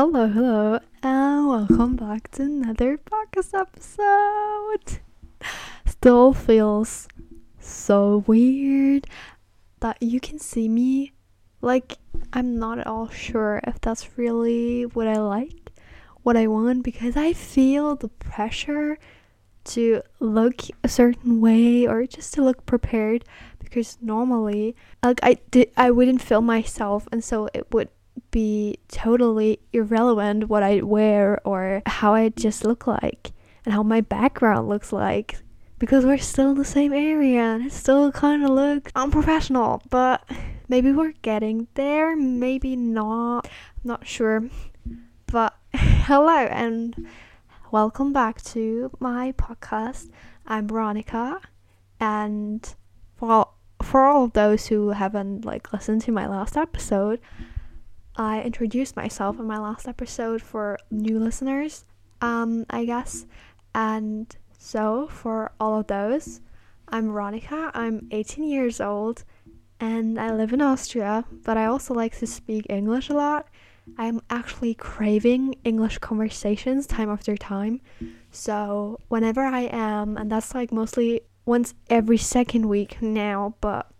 Hello, hello, and welcome back to another podcast episode. Still feels so weird that you can see me. Like, I'm not at all sure if that's really what I like, what I want, because I feel the pressure to look a certain way or just to look prepared because normally like I did I wouldn't film myself and so it would be totally irrelevant what I wear or how I just look like and how my background looks like because we're still in the same area and it still kind of looks unprofessional but maybe we're getting there maybe not I'm not sure. But hello and welcome back to my podcast. I'm Veronica and for all, for all of those who haven't like listened to my last episode I introduced myself in my last episode for new listeners, um, I guess. And so, for all of those, I'm Veronica, I'm 18 years old, and I live in Austria, but I also like to speak English a lot. I'm actually craving English conversations time after time. So, whenever I am, and that's like mostly once every second week now, but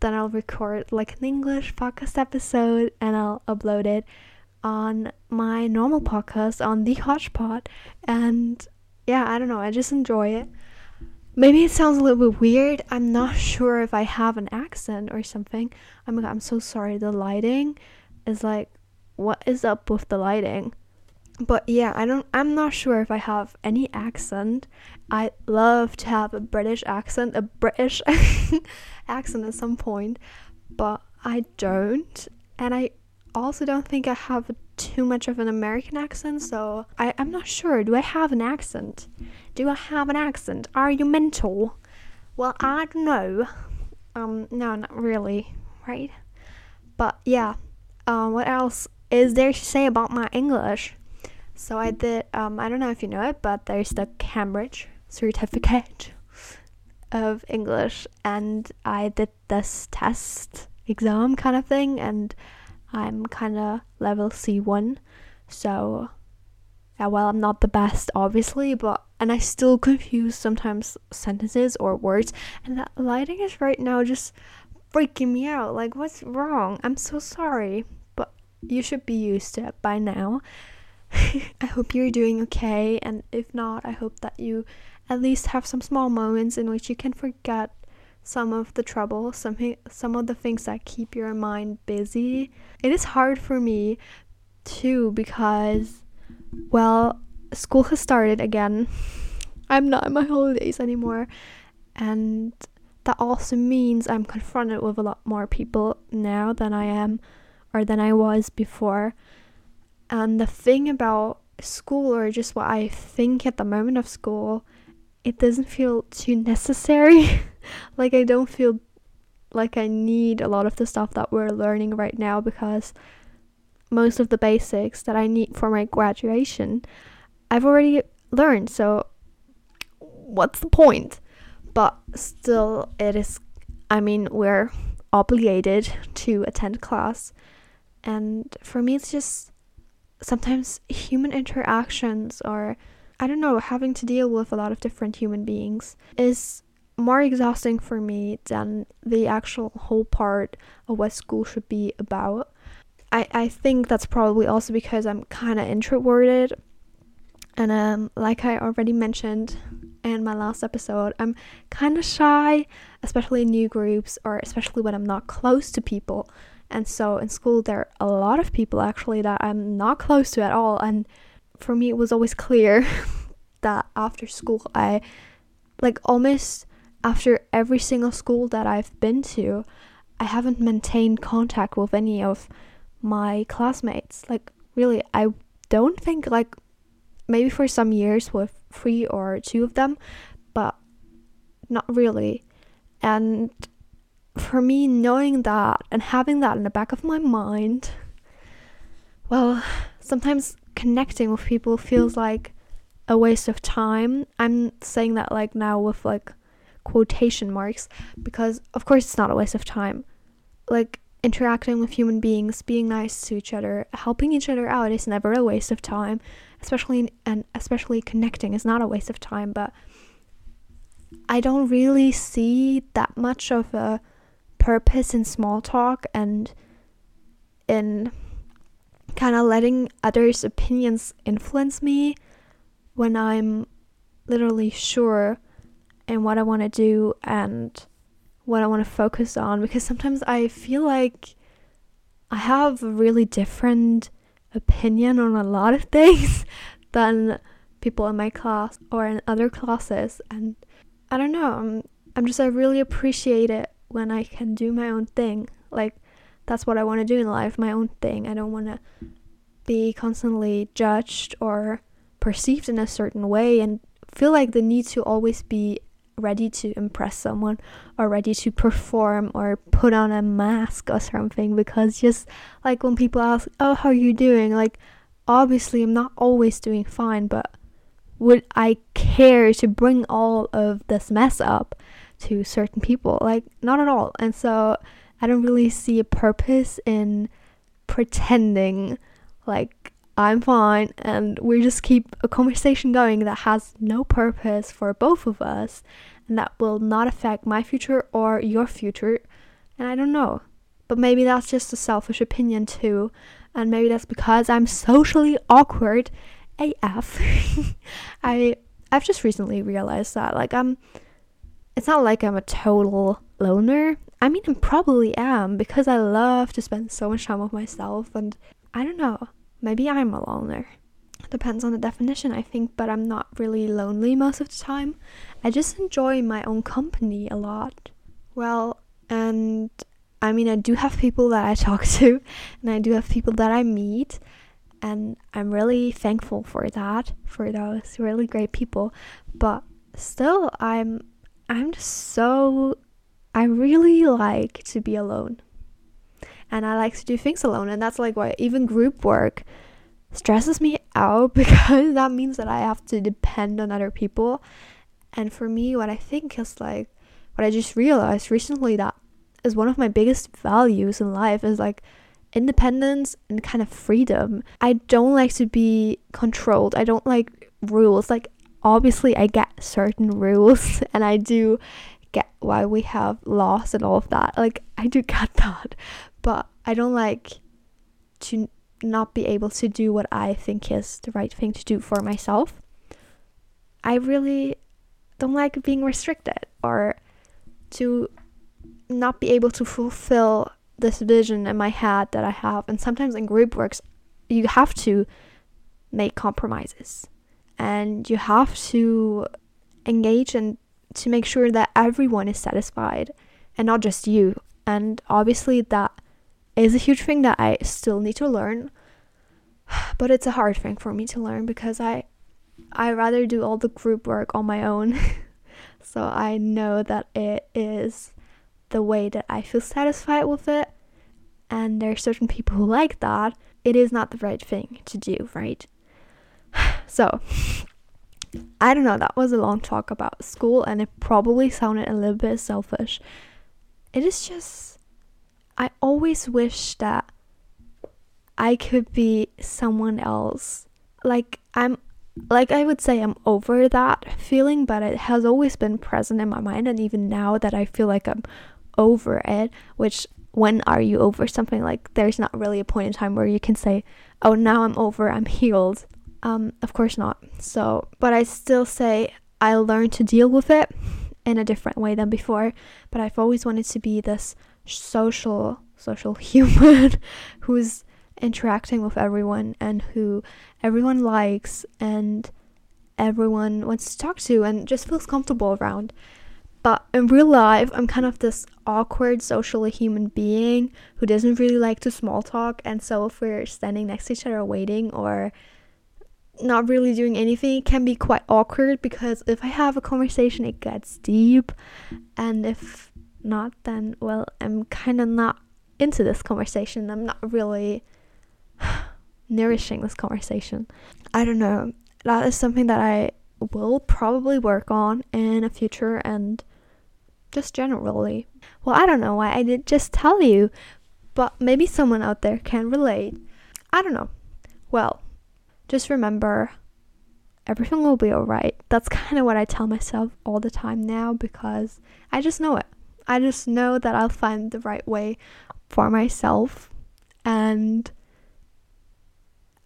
then I'll record like an English podcast episode and I'll upload it on my normal podcast on the Hodgepod. And yeah, I don't know, I just enjoy it. Maybe it sounds a little bit weird. I'm not sure if I have an accent or something. Oh I'm I'm so sorry. The lighting is like what is up with the lighting? But yeah i don't i'm not sure if i have any accent. I love to have a british accent a british accent at some point but i don't. And i also don't think i have too much of an american accent so I, i'm not sure. Do i have an accent? Do i have an accent? Are you mental? Well i don't know. Um no not really right? But yeah um what else is there to say about my english so I did, um, I don't know if you know it, but there's the Cambridge certificate of English, and I did this test exam kind of thing, and I'm kind of level C1. So, yeah, well, I'm not the best, obviously, but and I still confuse sometimes sentences or words, and that lighting is right now just freaking me out. Like, what's wrong? I'm so sorry, but you should be used to it by now. I hope you're doing okay, and if not, I hope that you at least have some small moments in which you can forget some of the trouble, some some of the things that keep your mind busy. It is hard for me too because well, school has started again. I'm not in my holidays anymore, and that also means I'm confronted with a lot more people now than I am or than I was before. And the thing about school, or just what I think at the moment of school, it doesn't feel too necessary. like, I don't feel like I need a lot of the stuff that we're learning right now because most of the basics that I need for my graduation, I've already learned. So, what's the point? But still, it is, I mean, we're obligated to attend class. And for me, it's just sometimes human interactions or I don't know, having to deal with a lot of different human beings is more exhausting for me than the actual whole part of what school should be about. I, I think that's probably also because I'm kind of introverted. And um, like I already mentioned in my last episode, I'm kind of shy, especially in new groups or especially when I'm not close to people. And so in school, there are a lot of people actually that I'm not close to at all. And for me, it was always clear that after school, I like almost after every single school that I've been to, I haven't maintained contact with any of my classmates. Like, really, I don't think, like, maybe for some years with three or two of them, but not really. And for me, knowing that and having that in the back of my mind, well, sometimes connecting with people feels like a waste of time. I'm saying that like now with like quotation marks because of course it's not a waste of time. Like interacting with human beings, being nice to each other, helping each other out is never a waste of time. Especially and especially connecting is not a waste of time, but I don't really see that much of a purpose in small talk and in kind of letting others' opinions influence me when I'm literally sure in what I want to do and what I want to focus on. Because sometimes I feel like I have a really different opinion on a lot of things than people in my class or in other classes. And I don't know I'm, I'm just I really appreciate it when I can do my own thing. Like that's what I want to do in life my own thing. I don't want to be constantly judged or perceived in a certain way and feel like the need to always be ready to impress someone or ready to perform or put on a mask or something because just like when people ask oh how are you doing? Like obviously i'm not always doing fine but would i care to bring all of this mess up to certain people like not at all and so i don't really see a purpose in pretending like I'm fine, and we just keep a conversation going that has no purpose for both of us and that will not affect my future or your future. And I don't know. But maybe that's just a selfish opinion too. And maybe that's because I'm socially awkward AF. I I've just recently realized that like I'm it's not like I'm a total loner. I mean I probably am because I love to spend so much time with myself and I don't know. Maybe I'm a loner. Depends on the definition, I think, but I'm not really lonely most of the time. I just enjoy my own company a lot. Well, and I mean, I do have people that I talk to, and I do have people that I meet, and I'm really thankful for that, for those really great people. But still, I'm I'm just so I really like to be alone and I like to do things alone. And that's like why even group work stresses me out because that means that I have to depend on other people. And for me, what I think is like, what I just realized recently that is one of my biggest values in life is like independence and kind of freedom. I don't like to be controlled. I don't like rules. Like, obviously, I get certain rules and I do get why we have laws and all of that. Like, I do get that but I don't like to not be able to do what I think is the right thing to do for myself. I really don't like being restricted or to not be able to fulfill this vision in my head that I have. And sometimes in group works, you have to make compromises and you have to engage and to make sure that everyone is satisfied and not just you. And obviously, that is a huge thing that I still need to learn. But it's a hard thing for me to learn because I I rather do all the group work on my own. so I know that it is the way that I feel satisfied with it. And there are certain people who like that. It is not the right thing to do, right? So I don't know, that was a long talk about school and it probably sounded a little bit selfish. It is just I always wish that I could be someone else. Like I'm like I would say I'm over that feeling, but it has always been present in my mind and even now that I feel like I'm over it, which when are you over something like there's not really a point in time where you can say, "Oh, now I'm over, I'm healed." Um, of course not. So, but I still say I learned to deal with it in a different way than before, but I've always wanted to be this social social human who's interacting with everyone and who everyone likes and everyone wants to talk to and just feels comfortable around. But in real life, I'm kind of this awkward socially human being who doesn't really like to small talk. And so, if we're standing next to each other waiting or not really doing anything, it can be quite awkward because if I have a conversation, it gets deep. And if not, then, well, I'm kind of not into this conversation. I'm not really nourishing this conversation. I don't know. That is something that I will probably work on in a future and just generally. Well, I don't know why I did just tell you, but maybe someone out there can relate. I don't know. Well, just remember everything will be alright. That's kind of what I tell myself all the time now because I just know it. I just know that I'll find the right way for myself and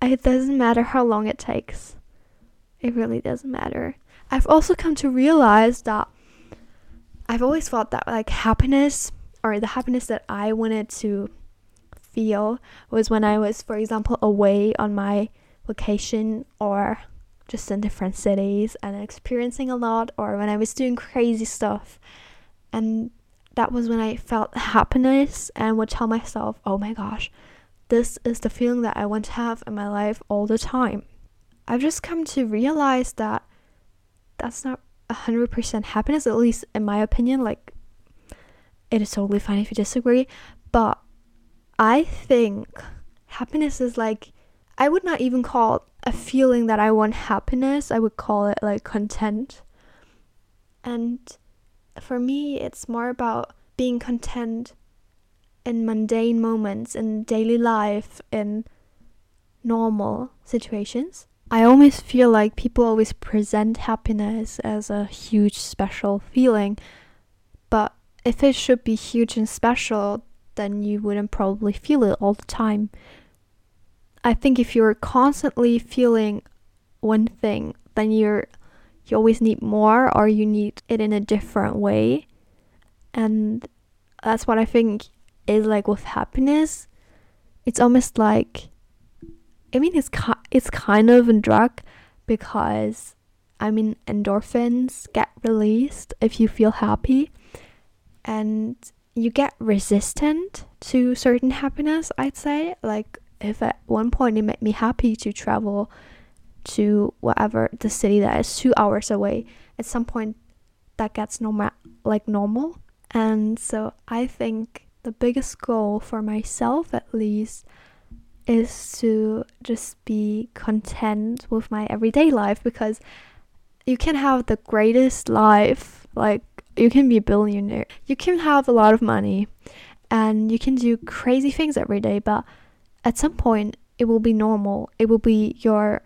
it doesn't matter how long it takes. It really doesn't matter. I've also come to realize that I've always thought that like happiness or the happiness that I wanted to feel was when I was, for example, away on my vacation or just in different cities and experiencing a lot, or when I was doing crazy stuff. And that was when I felt happiness and would tell myself, oh my gosh, this is the feeling that I want to have in my life all the time. I've just come to realize that that's not 100% happiness, at least in my opinion. Like, it is totally fine if you disagree, but I think happiness is like, I would not even call a feeling that I want happiness, I would call it like content. And for me, it's more about being content in mundane moments, in daily life, in normal situations. I always feel like people always present happiness as a huge special feeling, but if it should be huge and special, then you wouldn't probably feel it all the time. I think if you're constantly feeling one thing, then you're you always need more or you need it in a different way. And that's what I think is like with happiness. It's almost like I mean, it's ki- it's kind of a drug because I mean endorphins get released if you feel happy, and you get resistant to certain happiness. I'd say like if at one point it made me happy to travel to whatever the city that is two hours away, at some point that gets normal like normal, and so I think the biggest goal for myself at least is to just be content with my everyday life because you can have the greatest life like you can be a billionaire. You can have a lot of money and you can do crazy things every day but at some point it will be normal. It will be your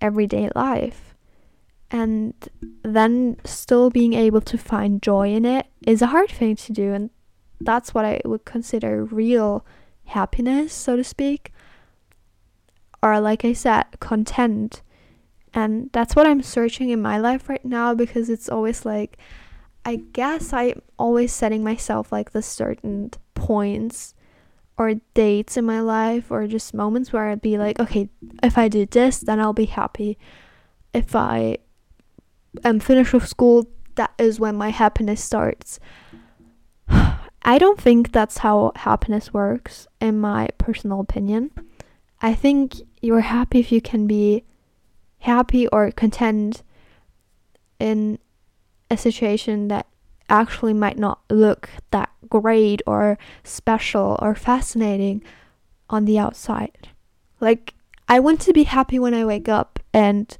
everyday life. And then still being able to find joy in it is a hard thing to do. And that's what i would consider real happiness so to speak. Or like I said, content. And that's what I'm searching in my life right now because it's always like I guess I'm always setting myself like the certain points or dates in my life or just moments where I'd be like, okay, if I do this, then I'll be happy. If I am finished with school, that is when my happiness starts. I don't think that's how happiness works, in my personal opinion. I think you're happy if you can be happy or content in a situation that actually might not look that great or special or fascinating on the outside. Like, I want to be happy when I wake up and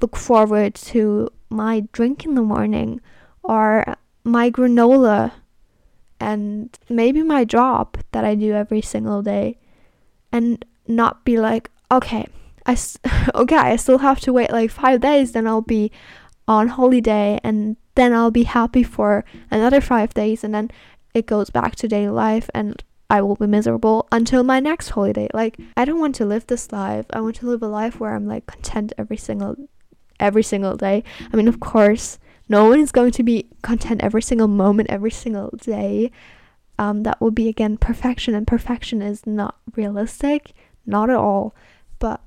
look forward to my drink in the morning or my granola and maybe my job that I do every single day. And not be like, okay, I okay, I still have to wait like 5 days then I'll be on holiday and then I'll be happy for another 5 days and then it goes back to daily life and I will be miserable until my next holiday. Like I don't want to live this life. I want to live a life where I'm like content every single every single day. I mean, of course, no one is going to be content every single moment, every single day. Um, that would be again perfection, and perfection is not realistic not at all. But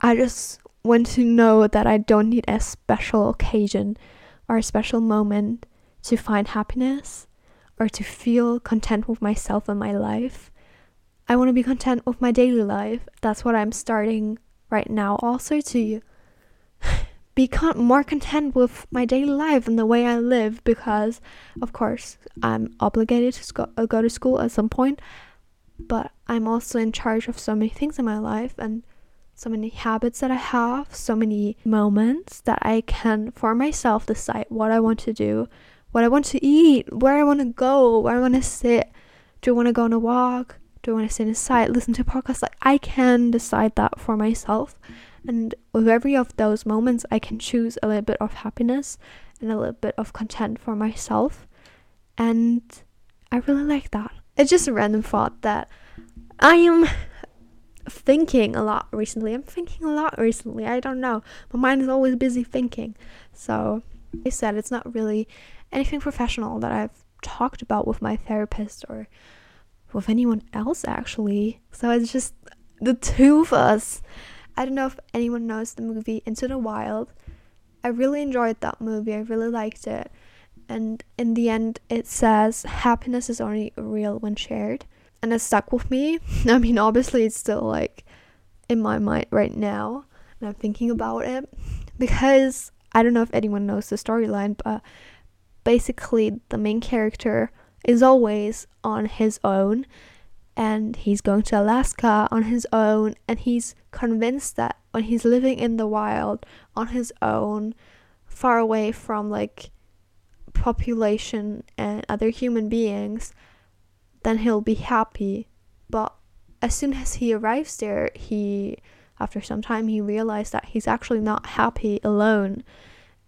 I just want to know that I don't need a special occasion or a special moment to find happiness or to feel content with myself and my life. I want to be content with my daily life. That's what I'm starting right now, also to be con- more content with my daily life and the way I live because, of course, I'm obligated to sco- uh, go to school at some point but I'm also in charge of so many things in my life and so many habits that I have, so many moments that I can for myself decide what I want to do, what I want to eat, where I want to go, where I want to sit, do I want to go on a walk? Do I want to sit inside, listen to a podcast? Like I can decide that for myself. And with every of those moments, I can choose a little bit of happiness and a little bit of content for myself. And I really like that. It's just a random thought that I am thinking a lot recently. I'm thinking a lot recently. I don't know. My mind is always busy thinking. So, I said it's not really anything professional that I've talked about with my therapist or with anyone else actually. So, it's just the two of us. I don't know if anyone knows the movie Into the Wild. I really enjoyed that movie. I really liked it. And in the end, it says happiness is only real when shared. And it stuck with me. I mean, obviously, it's still like in my mind right now. And I'm thinking about it. Because I don't know if anyone knows the storyline, but basically, the main character is always on his own and he's going to Alaska on his own and he's convinced that when he's living in the wild on his own far away from like population and other human beings then he'll be happy. But as soon as he arrives there he after some time he realized that he's actually not happy alone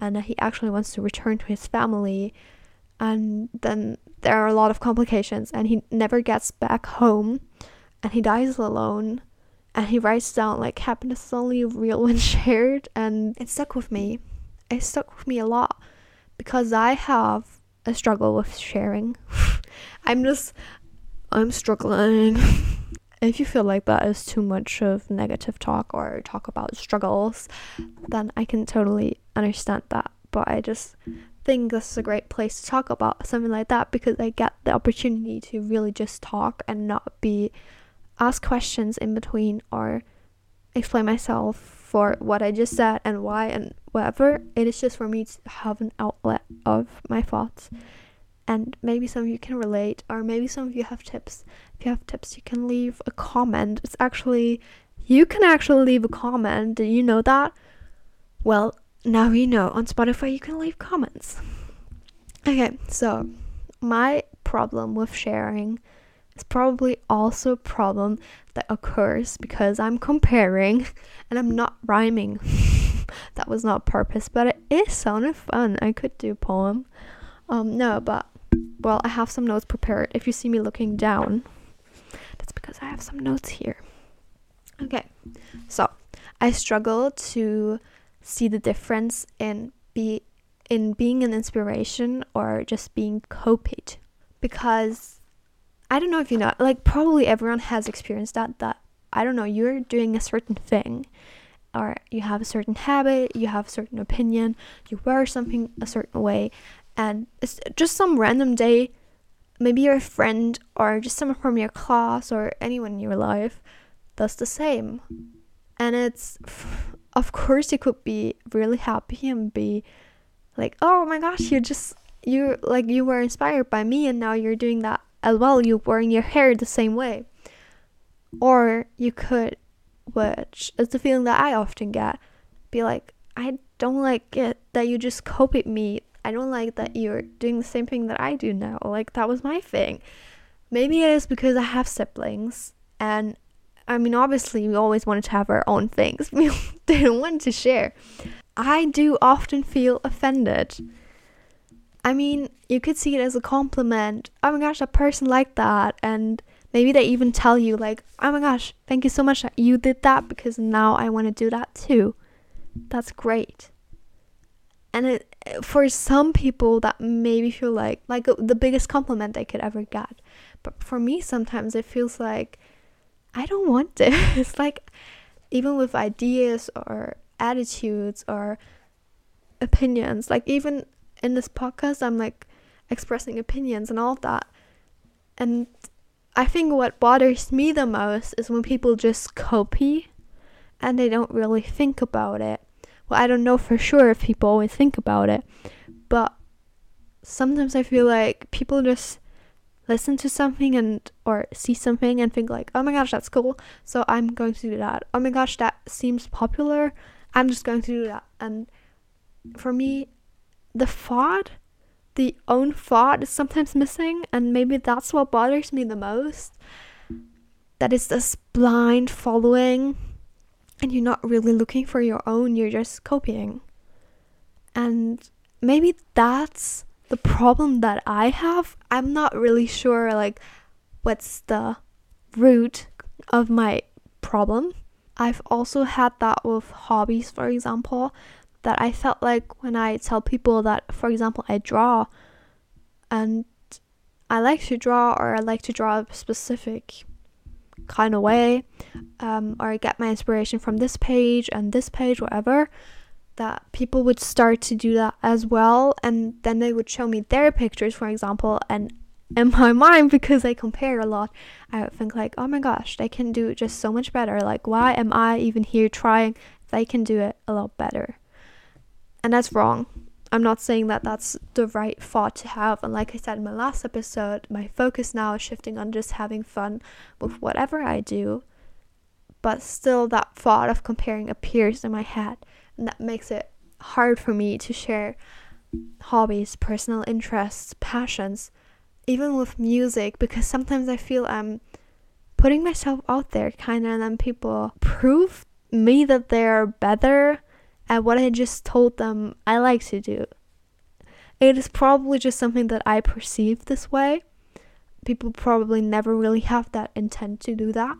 and that he actually wants to return to his family. And then there are a lot of complications and he never gets back home and he dies alone and he writes down like happiness is only real when shared and it stuck with me. it stuck with me a lot because i have a struggle with sharing. I'm just i'm struggling if you feel like that is too much of negative talk or talk about struggles then i can totally understand that but i just think this is a great place to talk about something like that because I get the opportunity to really just talk and not be ask questions in between or explain myself for what I just said and why and whatever. It is just for me to have an outlet of my thoughts. And maybe some of you can relate, or maybe some of you have tips. If you have tips, you can leave a comment. It's actually, you can actually leave a comment. Did you know that? Well, now you know on Spotify you can leave comments. Okay, so my problem with sharing is probably also a problem that occurs because I'm comparing and I'm not rhyming. that was not purpose, but it is sounded fun. I could do a poem. Um, no, but well, I have some notes prepared. If you see me looking down, that's because I have some notes here. Okay, so I struggle to see the difference in be in being an inspiration or just being copied because I don't know if you know like probably everyone has experienced that that I don't know you're doing a certain thing or you have a certain habit, you have a certain opinion, you wear something a certain way and it's just some random day. Maybe your friend or just someone from your class or anyone in your life does the same. And it's of course you could be really happy and be like oh my gosh you just you like you were inspired by me and now you're doing that as well. You're wearing your hair the same way. Or you could which is the feeling that i often get be like i don't like it that you just copied me i don't like that you're doing the same thing that i do now like that was my thing maybe it is because i have siblings and I mean, obviously, we always wanted to have our own things. We didn't want to share. I do often feel offended. I mean, you could see it as a compliment. Oh my gosh, a person like that. And maybe they even tell you, like, oh my gosh, thank you so much that you did that because now I want to do that too. That's great. And it, for some people, that maybe feel like like uh, the biggest compliment they could ever get. But for me, sometimes it feels like I don't want this. like even with ideas or attitudes or opinions, like even in this podcast, I'm like expressing opinions and all that. And I think what bothers me the most is when people just copy and they don't really think about it. Well, I don't know for sure if people always think about it, but sometimes I feel like people just listen to something and or see something and think like oh my gosh that's cool. So i'm going to do that. Oh my gosh that seems popular. I'm just going to do that. And for me the thought the own thought is sometimes missing, and maybe that's what bothers me the most. That it's this blind following, and you're not really looking for your own, you're just copying. And maybe that's the problem that I have. I'm not really sure, like, what's the root of my problem. I've also had that with hobbies, for example, that I felt like when I tell people that, for example, I draw and I like to draw or I like to draw a specific kind of way, um, or I get my inspiration from this page and this page, whatever, that people would start to do that as well. And then they would show me their pictures, for example, and in my mind because I compare a lot, I would think like, oh my gosh, they can do it just so much better. Like, why am I even here trying? They can do it a lot better, and that's wrong. I'm not saying that that's the right thought to have. And like I said in my last episode, my focus now is shifting on just having fun with whatever I do. But still, that thought of comparing appears in my head, and that makes it hard for me to share hobbies, personal interests, passions even with music because sometimes I feel I'm putting myself out there kind of and then people prove me that they're better at what I just told them I like to do. It is probably just something that I perceive this way. People probably never really have that intent to do that.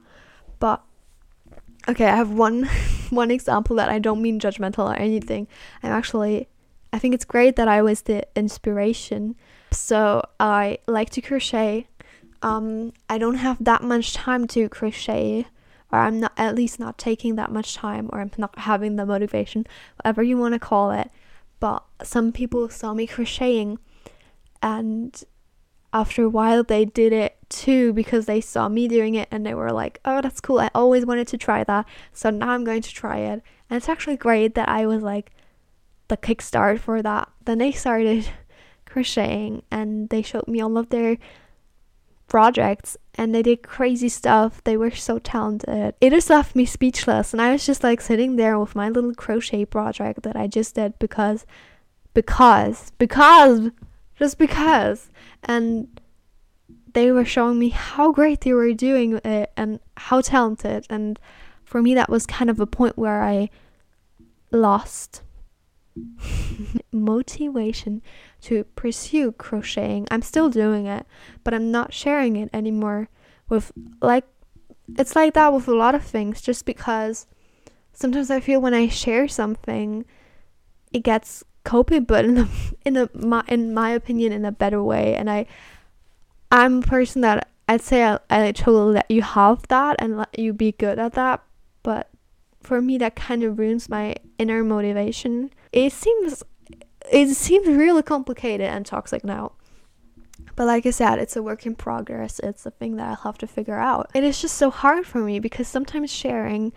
But okay, I have one one example that I don't mean judgmental or anything. I'm actually I think it's great that I was the inspiration so I like to crochet. Um, I don't have that much time to crochet, or I'm not at least not taking that much time, or I'm not having the motivation, whatever you want to call it. But some people saw me crocheting, and after a while they did it too because they saw me doing it and they were like, oh, that's cool. I always wanted to try that. So now I'm going to try it. And it's actually great that I was like the kickstart for that. Then they started crocheting and they showed me all of their projects and they did crazy stuff. They were so talented. It just left me speechless and I was just like sitting there with my little crochet project that I just did because because because just because and they were showing me how great they were doing it and how talented and for me that was kind of a point where I lost motivation to pursue crocheting. I'm still doing it, but I'm not sharing it anymore with like it's like that with a lot of things just because sometimes I feel when I share something it gets copied but in a, in a my, in my opinion in a better way and I I'm a person that I'd say I, I totally let you have that and let you be good at that but for me that kind of ruins my inner motivation it seems it seems really complicated and toxic now. But like I said, it's a work in progress. It's a thing that I'll have to figure out. It is just so hard for me because sometimes sharing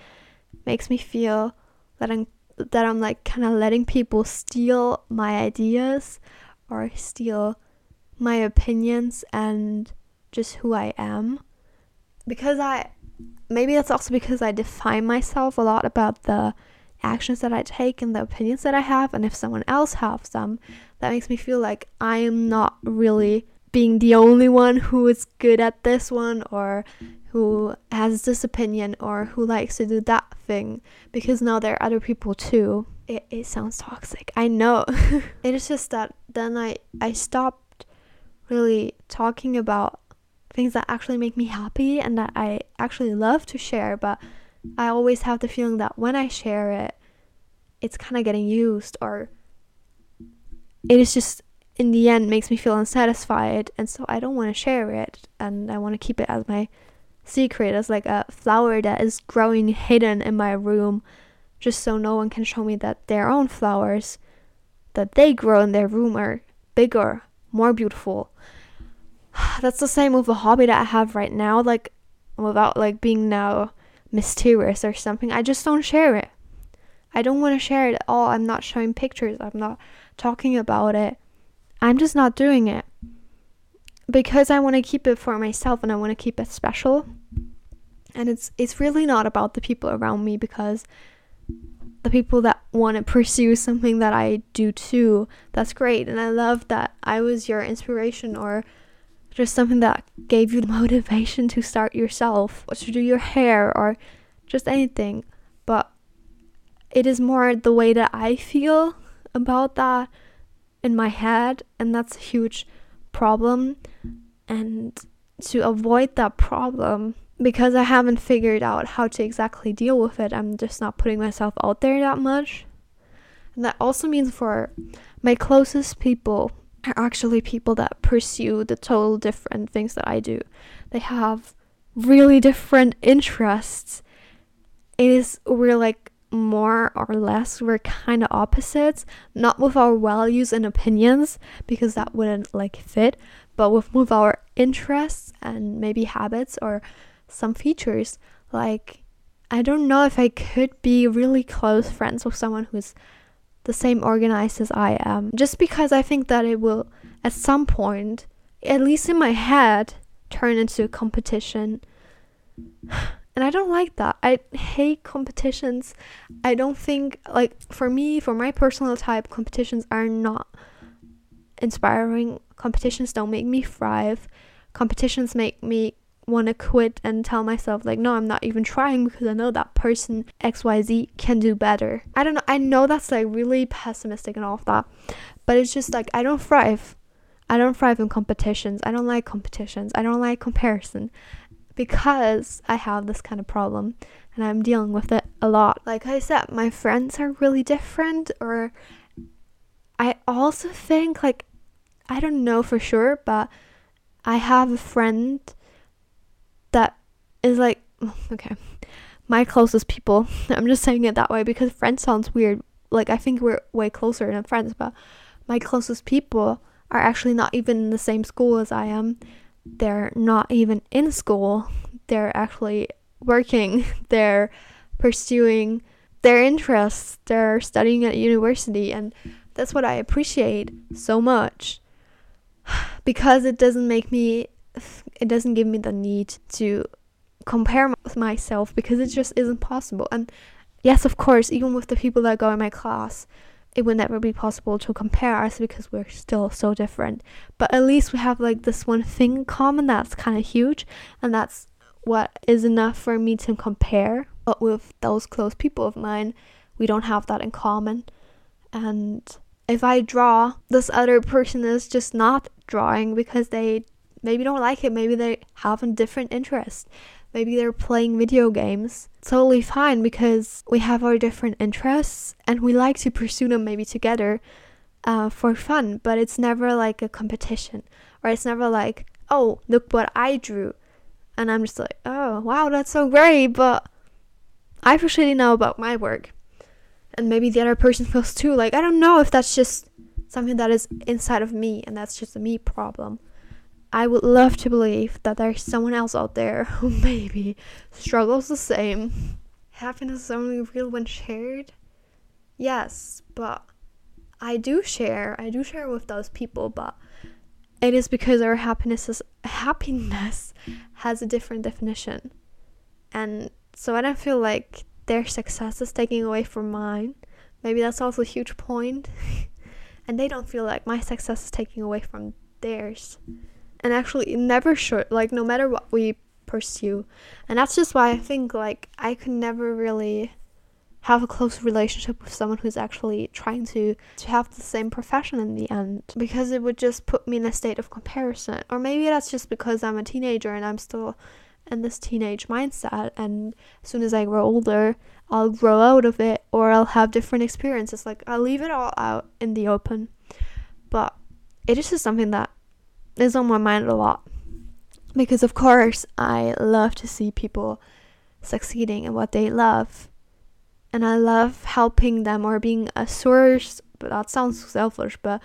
makes me feel that I'm that I'm like kind of letting people steal my ideas or steal my opinions and just who I am. Because I maybe that's also because I define myself a lot about the actions that I take and the opinions that I have, and if someone else has them, that makes me feel like I am not really being the only one who is good at this one or who has this opinion or who likes to do that thing because now there are other people too. It, it sounds toxic. I know. it is just that then I, I stopped really talking about things that actually make me happy and that I actually love to share, but I always have the feeling that when I share it, it's kind of getting used or it is just in the end makes me feel unsatisfied and so I don't want to share it and I want to keep it as my secret as like a flower that is growing hidden in my room just so no one can show me that their own flowers that they grow in their room are bigger, more beautiful. That's the same with the hobby that I have right now like without like being now mysterious or something. I just don't share it. I don't want to share it at all. I'm not showing pictures. I'm not talking about it. I'm just not doing it because I want to keep it for myself and I want to keep it special. And it's it's really not about the people around me because the people that want to pursue something that I do too. That's great. And I love that I was your inspiration or just something that gave you the motivation to start yourself or to do your hair or just anything. But it is more the way that I feel about that in my head, and that's a huge problem. And to avoid that problem, because I haven't figured out how to exactly deal with it, I'm just not putting myself out there that much. And that also means for my closest people are actually people that pursue the total different things that I do. They have really different interests. It is we're like more or less we're kind of opposites, not with our values and opinions because that wouldn't like fit, but with with our interests and maybe habits or some features like I don't know if I could be really close friends with someone who's the same organized as I am just because I think that it will at some point at least in my head turn into a competition and I don't like that. I hate competitions. I don't think like for me, for my personal type, competitions are not inspiring. Competitions don't make me thrive. Competitions make me want to quit and tell myself like no i'm not even trying because i know that person xyz can do better. I don't know i know that's like really pessimistic and all of that but it's just like i don't thrive. I don't thrive in competitions. I don't like competitions. I don't like comparison because I have this kind of problem and I'm dealing with it a lot. Like I said, my friends are really different, or I also think, like, I don't know for sure, but I have a friend is like, okay, my closest people. I'm just saying it that way because friends sounds weird. Like, I think we're way closer than friends, but my closest people are actually not even in the same school as I am. They're not even in school, they're actually working, they're pursuing their interests, they're studying at university, and that's what I appreciate so much. Because it doesn't make me, it doesn't give me the need to compare with myself because it just isn't possible. And yes, of course, even with the people that go in my class, it would never be possible to compare us because we're still so different. But at least we have like this one thing in common that's kind of huge, and that's what is enough for me to compare. But with those close people of mine, we don't have that in common. And if I draw, this other person is just not drawing because they maybe don't like it, maybe they have a different interest. Maybe they're playing video games. Totally fine because we have our different interests and we like to pursue them maybe together uh, for fun, but it's never like a competition or it's never like, oh, look what I drew. And I'm just like, oh, wow, that's so great, but I appreciate know about my work. And maybe the other person feels too. Like, I don't know if that's just something that is inside of me and that's just a me problem. I would love to believe that there's someone else out there who maybe struggles the same. Happiness is only real when shared. Yes, but I do share. I do share with those people, but it is because our happiness is happiness has a different definition. And so I don't feel like their success is taking away from mine. Maybe that's also a huge point. and they don't feel like my success is taking away from theirs and actually never should like no matter what we pursue. And that's just why i think like i could never really have a close relationship with someone who's actually trying to to have the same profession in the end. Because it would just put me in a state of comparison. Or maybe that's just because i'm a teenager and i'm still in this teenage mindset. And as soon as i grow older i'll grow out of it or i'll have different experiences. Like i'll leave it all out in the open. But it is just something that is on my mind a lot. Because of course I love to see people succeeding in what they love. And I love helping them or being a source but that sounds selfish but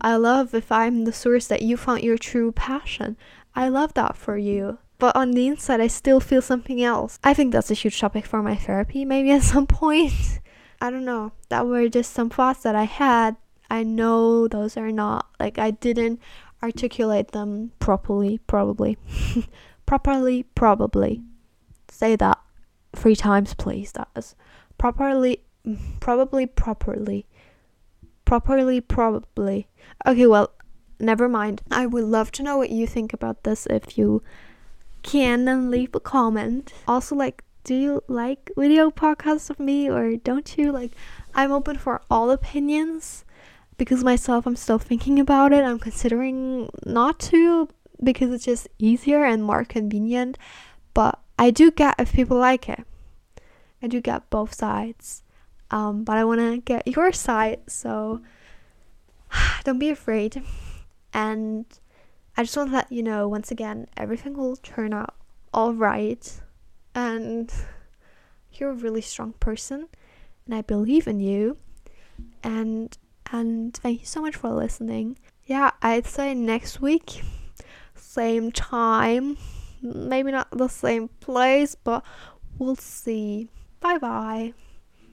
I love if I'm the source that you found your true passion. I love that for you. But on the inside I still feel something else. I think that's a huge topic for my therapy maybe at some point. I don't know. That were just some thoughts that I had. I know those are not like I didn't articulate them properly, probably. properly, probably. Say that three times, please. That is properly probably properly. Properly, probably. Okay, well, never mind. I would love to know what you think about this if you can and leave a comment. Also, like, do you like video podcasts of me or don't you? Like, I'm open for all opinions because myself, I'm still thinking about it. I'm considering not to because it's just easier and more convenient. But I do get if people like it. I do get both sides. Um, but I want to get your side, so don't be afraid. And I just want to let you know once again, everything will turn out all right. And you're a really strong person, and I believe in you. And and thank you so much for listening. Yeah, I'd say next week, same time, maybe not the same place, but we'll see. Bye bye.